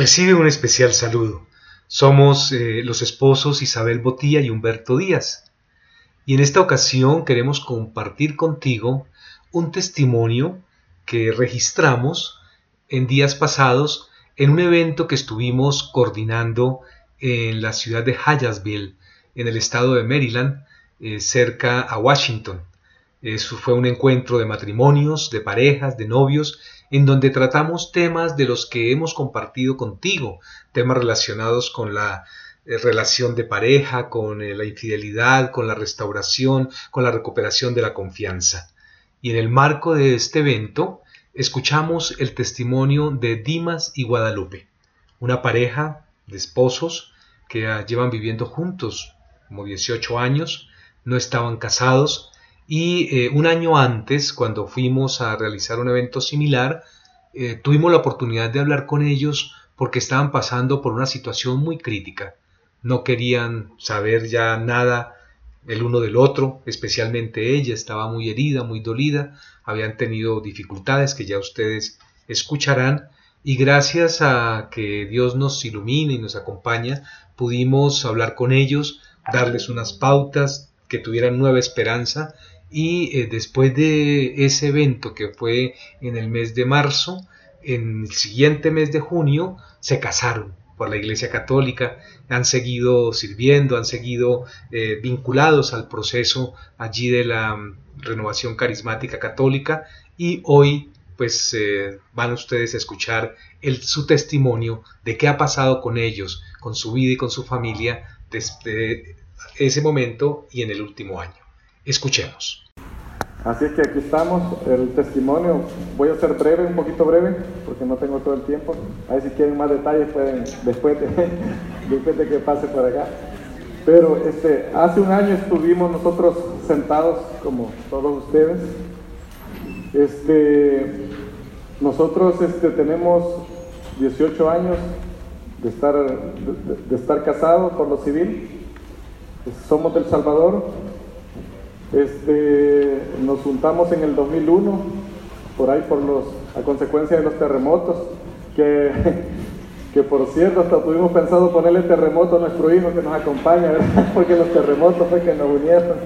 Recibe un especial saludo. Somos eh, los esposos Isabel Botilla y Humberto Díaz. Y en esta ocasión queremos compartir contigo un testimonio que registramos en días pasados en un evento que estuvimos coordinando en la ciudad de Hyattsville, en el estado de Maryland, eh, cerca a Washington. Eso fue un encuentro de matrimonios, de parejas, de novios, en donde tratamos temas de los que hemos compartido contigo, temas relacionados con la eh, relación de pareja, con eh, la infidelidad, con la restauración, con la recuperación de la confianza. Y en el marco de este evento, escuchamos el testimonio de Dimas y Guadalupe, una pareja de esposos que ah, llevan viviendo juntos como 18 años, no estaban casados, y eh, un año antes, cuando fuimos a realizar un evento similar, eh, tuvimos la oportunidad de hablar con ellos porque estaban pasando por una situación muy crítica. No querían saber ya nada el uno del otro, especialmente ella estaba muy herida, muy dolida, habían tenido dificultades que ya ustedes escucharán y gracias a que Dios nos ilumina y nos acompaña, pudimos hablar con ellos, darles unas pautas que tuvieran nueva esperanza y eh, después de ese evento que fue en el mes de marzo, en el siguiente mes de junio se casaron por la Iglesia Católica, han seguido sirviendo, han seguido eh, vinculados al proceso allí de la mm, renovación carismática católica y hoy pues eh, van ustedes a escuchar el, su testimonio de qué ha pasado con ellos, con su vida y con su familia desde ese momento y en el último año. Escuchemos. Así es que aquí estamos, el testimonio, voy a ser breve, un poquito breve, porque no tengo todo el tiempo. A ver si quieren más detalles pueden después de, después de que pase por acá. Pero este, hace un año estuvimos nosotros sentados, como todos ustedes. Este, nosotros este, tenemos 18 años de estar, de estar casados por lo civil. Somos del Salvador, este, nos juntamos en el 2001, por ahí por los, a consecuencia de los terremotos, que, que por cierto hasta tuvimos pensado ponerle terremoto a nuestro hijo que nos acompaña, porque los terremotos fue que nos unieron.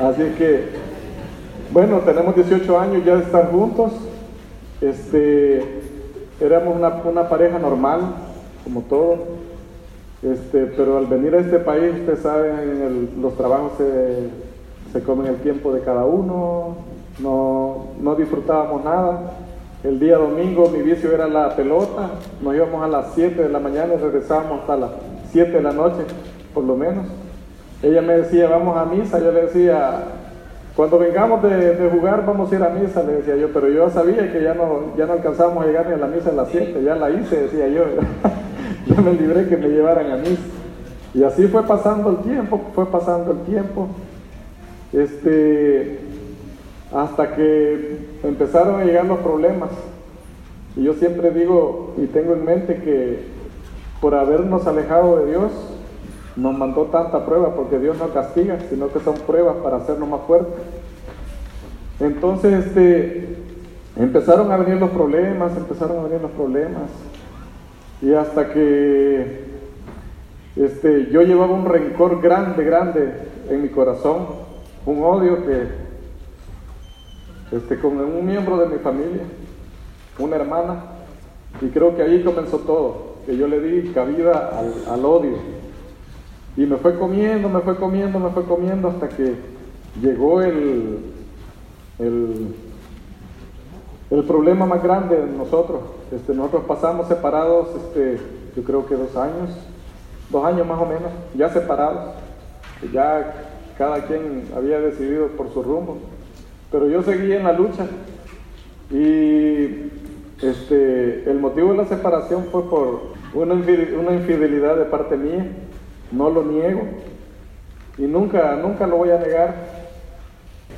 Así que, bueno, tenemos 18 años ya de estar juntos. Este, éramos una, una pareja normal, como todo. Este, pero al venir a este país, ustedes saben, los trabajos se se comen el tiempo de cada uno, no, no disfrutábamos nada. El día domingo mi vicio era la pelota, nos íbamos a las 7 de la mañana y regresábamos hasta las 7 de la noche, por lo menos. Ella me decía, vamos a misa, yo le decía, cuando vengamos de, jugar vamos a ir a misa, le decía yo, pero yo sabía que ya no, ya no alcanzábamos a llegar ni a la misa a las 7, ya la hice, decía yo, yo me libré que me llevaran a misa. Y así fue pasando el tiempo, fue pasando el tiempo. Este, hasta que empezaron a llegar los problemas. Y yo siempre digo y tengo en mente que por habernos alejado de Dios, nos mandó tanta prueba, porque Dios no castiga, sino que son pruebas para hacernos más fuertes. Entonces, este, empezaron a venir los problemas, empezaron a venir los problemas. Y hasta que este, yo llevaba un rencor grande, grande en mi corazón un odio que este, con un miembro de mi familia, una hermana, y creo que ahí comenzó todo, que yo le di cabida al, odio. Y me fue comiendo, me fue comiendo, me fue comiendo hasta que llegó el, el, el problema más grande de nosotros. Este, nosotros pasamos separados, este, yo creo que dos años, dos años más o menos, ya separados, ya cada quien había decidido por su rumbo. Pero yo seguí en la lucha y este, el motivo de la separación fue por una infidelidad de parte mía, no lo niego y nunca, nunca lo voy a negar.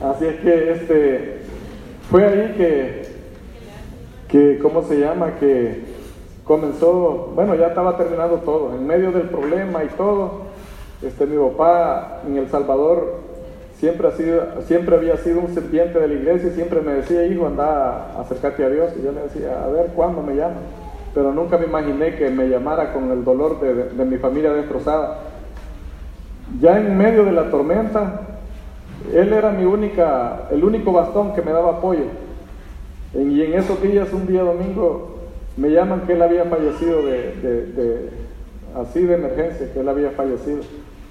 Así es que este, fue ahí que, que, ¿cómo se llama? Que comenzó, bueno, ya estaba terminando todo, en medio del problema y todo, este, mi papá en El Salvador siempre, ha sido, siempre había sido un serpiente de la iglesia y siempre me decía, hijo, anda, acércate a Dios. Y yo le decía, a ver, ¿cuándo me llama? pero nunca me imaginé que me llamara con el dolor de, mi familia destrozada. Ya en medio de la tormenta, él era mi única, el único bastón que me daba apoyo. y en esos días, un día domingo, me llaman que él había fallecido de, así de emergencia, que él había fallecido.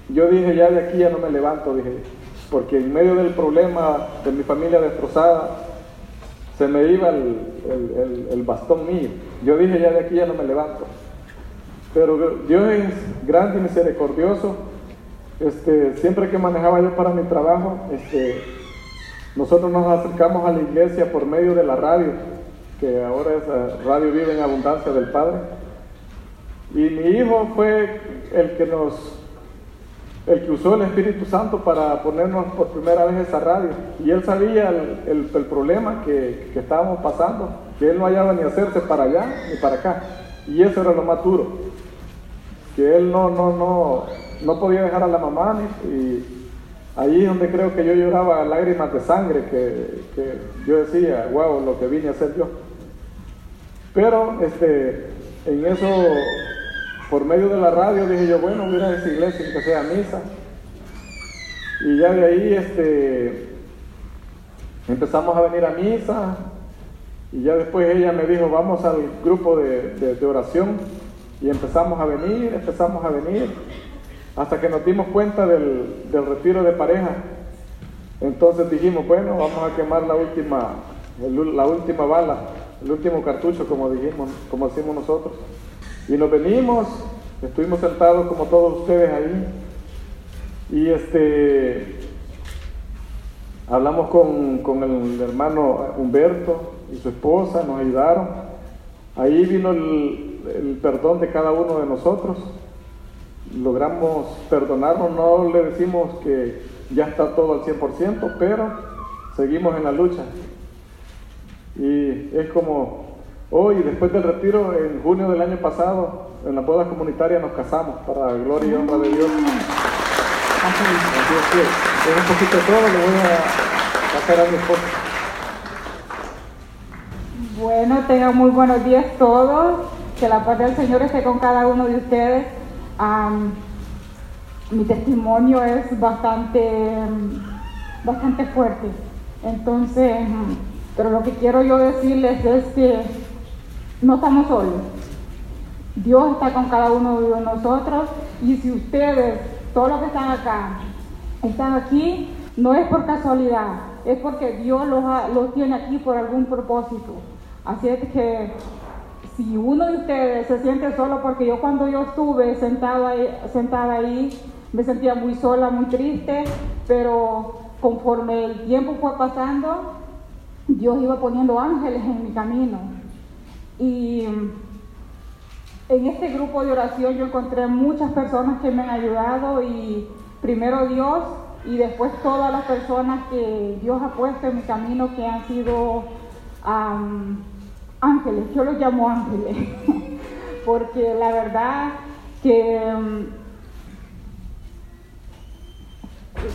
Yo dije, ya de aquí ya no me levanto, dije, porque en medio del problema de mi familia destrozada, se me iba el, bastón mío. Yo dije, ya de aquí ya no me levanto. Pero Dios es grande y misericordioso. Este, siempre que manejaba yo para mi trabajo, este, nosotros nos acercamos a la iglesia por medio de la radio, que ahora es eh, Radio Vive en Abundancia del Padre. Y mi hijo fue el que nos el que usó el Espíritu Santo para ponernos por primera vez esa radio. Y él sabía el, problema que, estábamos pasando, que él no hallaba ni hacerse para allá ni para acá. Y eso era lo más duro, que él no, no, no, no podía dejar a la mamá. y ahí es donde creo que yo lloraba lágrimas de sangre, que, que yo decía, wow, lo que vine a hacer yo. Pero este, en eso por medio de la radio dije yo, bueno, voy a esa iglesia que sea misa. Y ya de ahí este, empezamos a venir a misa. Y ya después ella me dijo, vamos al grupo de, oración. Y empezamos a venir, empezamos a venir. Hasta que nos dimos cuenta del, del retiro de pareja. Entonces dijimos, bueno, vamos a quemar la última, la última bala, el último cartucho, como dijimos, como decimos nosotros. Y nos venimos, estuvimos sentados como todos ustedes ahí. Y este hablamos con, el hermano Humberto y su esposa, nos ayudaron. Ahí vino el, el perdón de cada uno de nosotros. Logramos perdonarnos, no le decimos que ya está todo al 100%, pero seguimos en la lucha. Y es como Hoy, después del retiro, en junio del año pasado, en la boda comunitaria nos casamos para gloria y honra de Dios. Así es, un poquito todo, le voy a pasar a mi esposa. Bueno, tengan muy buenos días todos. Que la paz del Señor esté con cada uno de ustedes. mi testimonio es bastante, bastante fuerte. Entonces, pero lo que quiero yo decirles es que no estamos solos. Dios está con cada uno de nosotros y si ustedes, todos los que están acá, están aquí, no es por casualidad, es porque Dios los, tiene aquí por algún propósito. Así es que si uno de ustedes se siente solo, porque yo cuando yo estuve sentado ahí, sentada ahí, me sentía muy sola, muy triste, pero conforme el tiempo fue pasando, Dios iba poniendo ángeles en mi camino. Y en este grupo de oración yo encontré muchas personas que me han ayudado y primero Dios y después todas las personas que Dios ha puesto en mi camino que han sido ángeles, yo los llamo ángeles, porque la verdad que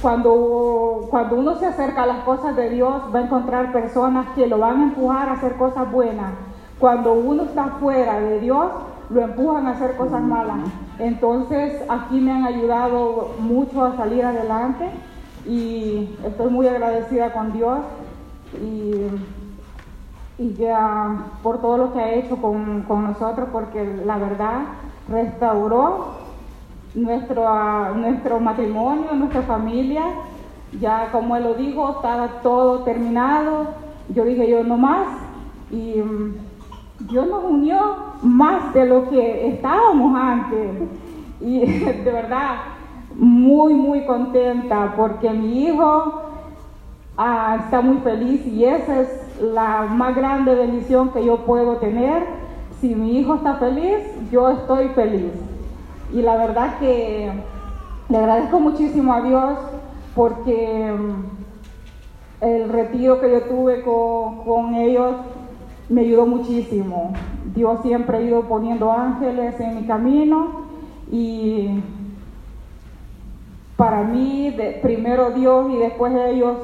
cuando, cuando uno se acerca a las cosas de Dios va a encontrar personas que lo van a empujar a hacer cosas buenas cuando uno está fuera de Dios, lo empujan a hacer cosas malas. Entonces aquí me han ayudado mucho a salir adelante y estoy muy agradecida con Dios y, ya por todo lo que ha hecho con, nosotros porque la verdad restauró nuestro, nuestro matrimonio, nuestra familia. Ya como él lo dijo, estaba todo terminado. Yo dije yo no más y Dios nos unió más de lo que estábamos antes. Y de verdad, muy, muy contenta porque mi hijo ah, está muy feliz y esa es la más grande bendición que yo puedo tener. Si mi hijo está feliz, yo estoy feliz. Y la verdad que le agradezco muchísimo a Dios porque mm, el retiro que yo tuve con, con ellos me ayudó muchísimo. Dios siempre ha ido poniendo ángeles en mi camino y para mí, primero Dios y después ellos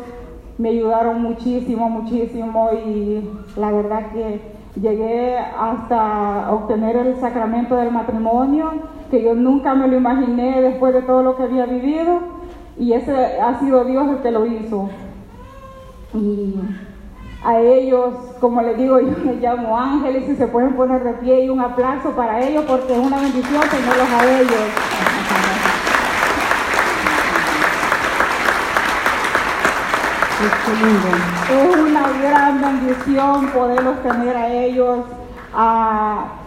me ayudaron muchísimo, muchísimo y la verdad que llegué hasta obtener el sacramento del matrimonio, que yo nunca me lo imaginé después de todo lo que había vivido, y ese ha sido Dios el que lo hizo. Y a ellos, como les digo, yo les llamo ángeles y se pueden poner de pie y un aplauso para ellos porque es una bendición tenerlos a ellos. Es una gran bendición poderlos tener a ellos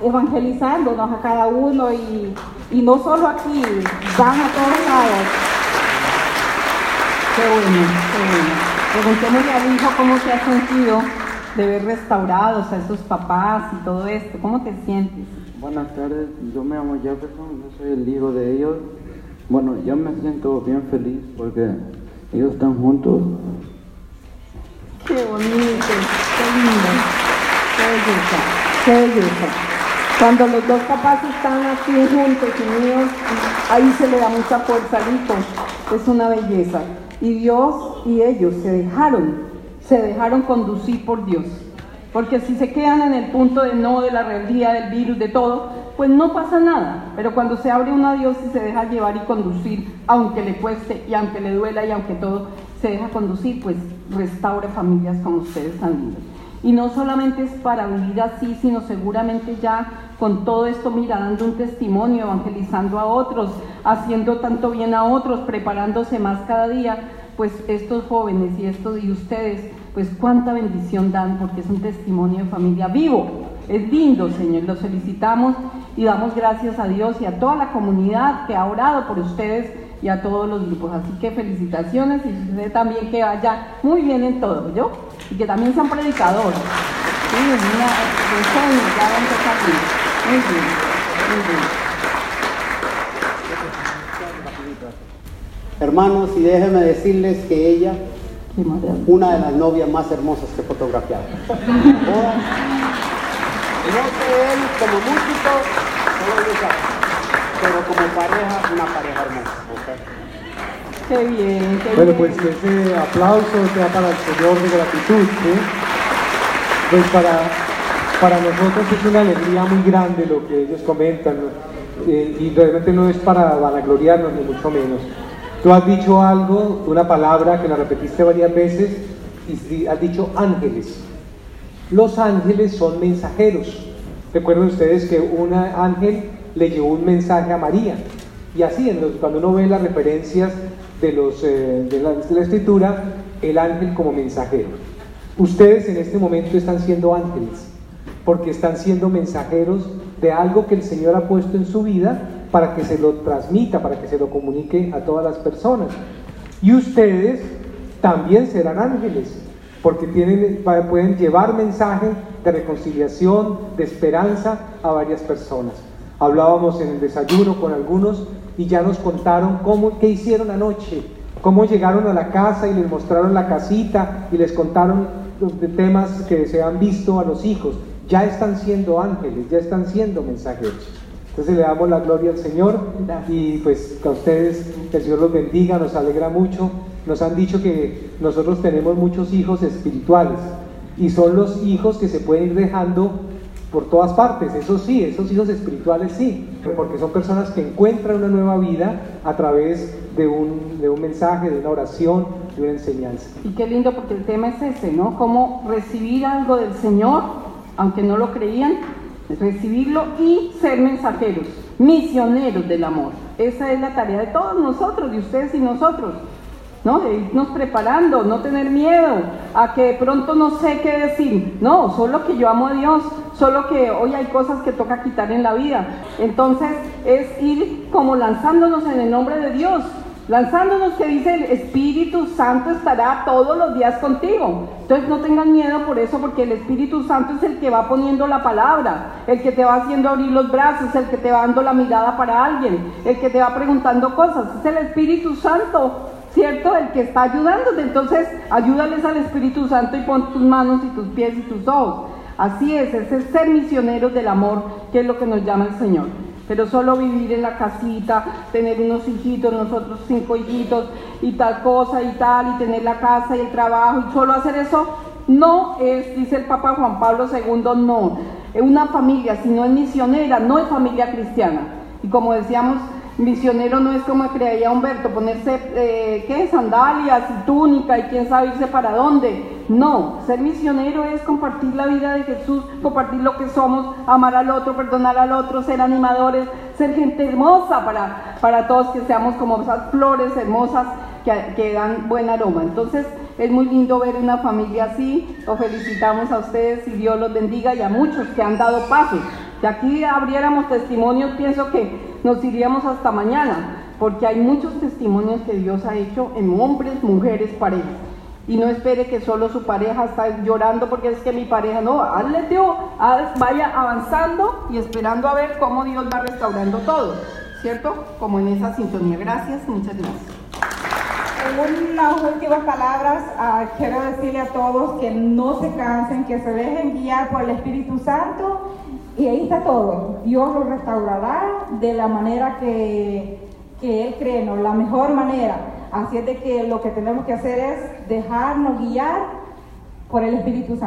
evangelizándonos a cada uno y, y no solo aquí, van a todos lados. Qué bueno, qué bueno. Preguntémosle al hijo cómo te has sentido de ver restaurados a esos papás y todo esto. ¿Cómo te sientes? Buenas tardes, yo me llamo Jefferson, yo soy el hijo de ellos. Bueno, yo me siento bien feliz porque ellos están juntos. Qué bonito, qué lindo, qué belleza, qué belleza. Cuando los dos papás están aquí juntos, unidos, ahí se le da mucha fuerza al hijo. Es una belleza. Y Dios y ellos se dejaron, se dejaron conducir por Dios. Porque si se quedan en el punto de no, de la rebeldía, del virus, de todo, pues no pasa nada. Pero cuando se abre uno a Dios y se deja llevar y conducir, aunque le cueste y aunque le duela y aunque todo, se deja conducir, pues restaura familias como ustedes tan lindos. Y no solamente es para vivir así, sino seguramente ya con todo esto, mira, dando un testimonio, evangelizando a otros, haciendo tanto bien a otros, preparándose más cada día, pues estos jóvenes y estos y ustedes, pues cuánta bendición dan, porque es un testimonio de familia vivo. Es lindo, Señor, lo felicitamos y damos gracias a Dios y a toda la comunidad que ha orado por ustedes y a todos los grupos. Así que felicitaciones y usted también que vaya muy bien en todo, ¿yo? Y que también sean predicadores. Sí, una, ya van a empezar bien. Muy bien, muy bien. Hermanos, y déjenme decirles que ella, una de las novias más hermosas que he fotografiado. no sé él como músico, pero como pareja, una pareja hermosa. Qué bien, qué bueno, pues ese aplauso sea para el Señor de gratitud, Pues para, para nosotros es una alegría muy grande lo que ellos comentan, eh, y realmente no es para vanagloriarnos ni mucho menos. Tú has dicho algo, una palabra que la repetiste varias veces y has dicho ángeles. Los ángeles son mensajeros. Recuerden ustedes que un ángel le llevó un mensaje a María. Y así, cuando uno ve las referencias de, los, eh, de, la, escritura, el ángel como mensajero. Ustedes en este momento están siendo ángeles, porque están siendo mensajeros de algo que el Señor ha puesto en su vida para que se lo transmita, para que se lo comunique a todas las personas. Y ustedes también serán ángeles, porque tienen, pueden llevar mensaje de reconciliación, de esperanza a varias personas. Hablábamos en el desayuno con algunos y ya nos contaron cómo, qué hicieron anoche, cómo llegaron a la casa y les mostraron la casita y les contaron los temas que se han visto a los hijos. Ya están siendo ángeles, ya están siendo mensajeros. Entonces le damos la gloria al Señor y pues a ustedes que el Señor los bendiga, nos alegra mucho. Nos han dicho que nosotros tenemos muchos hijos espirituales y son los hijos que se pueden ir dejando por todas partes, eso sí, esos hijos espirituales sí, porque son personas que encuentran una nueva vida a través de un, de un mensaje, de una oración, de una enseñanza. Y qué lindo porque el tema es ese, ¿no? Cómo recibir algo del Señor, aunque no lo creían, recibirlo y ser mensajeros, misioneros del amor. Esa es la tarea de todos nosotros, de ustedes y nosotros, ¿no? De irnos preparando, no tener miedo a que de pronto no sé qué decir. No, solo que yo amo a Dios, solo que hoy hay cosas que toca quitar en la vida. Entonces es ir como lanzándonos en el nombre de Dios, lanzándonos que dice el Espíritu Santo estará todos los días contigo. Entonces no tengan miedo por eso, porque el Espíritu Santo es el que va poniendo la palabra, el que te va haciendo abrir los brazos, el que te va dando la mirada para alguien, el que te va preguntando cosas. Es el Espíritu Santo, ¿cierto? El que está ayudándote. Entonces ayúdales al Espíritu Santo y pon tus manos y tus pies y tus ojos. Así es, es ser misioneros del amor, que es lo que nos llama el Señor pero solo vivir en la casita, tener unos hijitos, nosotros cinco hijitos y tal cosa y tal, y tener la casa y el trabajo, y solo hacer eso, no es, dice el Papa Juan Pablo II, no. Una familia, si no es misionera, no es familia cristiana. Y como decíamos, misionero no es como creía Humberto, ponerse, eh, ¿qué? Sandalias y túnica y quién sabe irse para dónde. No, ser misionero es compartir la vida de Jesús, compartir lo que somos, amar al otro, perdonar al otro, ser animadores, ser gente hermosa para, para todos, que seamos como esas flores hermosas que, que dan buen aroma. Entonces, es muy lindo ver una familia así. Os felicitamos a ustedes y Dios los bendiga y a muchos que han dado pasos. Si aquí abriéramos testimonios, pienso que nos iríamos hasta mañana, porque hay muchos testimonios que Dios ha hecho en hombres, mujeres, parejas. Y no espere que solo su pareja está llorando porque es que mi pareja no, hazle Dios, vaya avanzando y esperando a ver cómo Dios va restaurando todo, ¿cierto? Como en esa sintonía. Gracias, muchas gracias. En unas últimas palabras, ah, quiero decirle a todos que no se cansen, que se dejen guiar por el Espíritu Santo y ahí está todo. Dios lo restaurará de la manera que, que Él cree, ¿no? la mejor manera. Así es de que lo que tenemos que hacer es dejarnos guiar por el Espíritu Santo.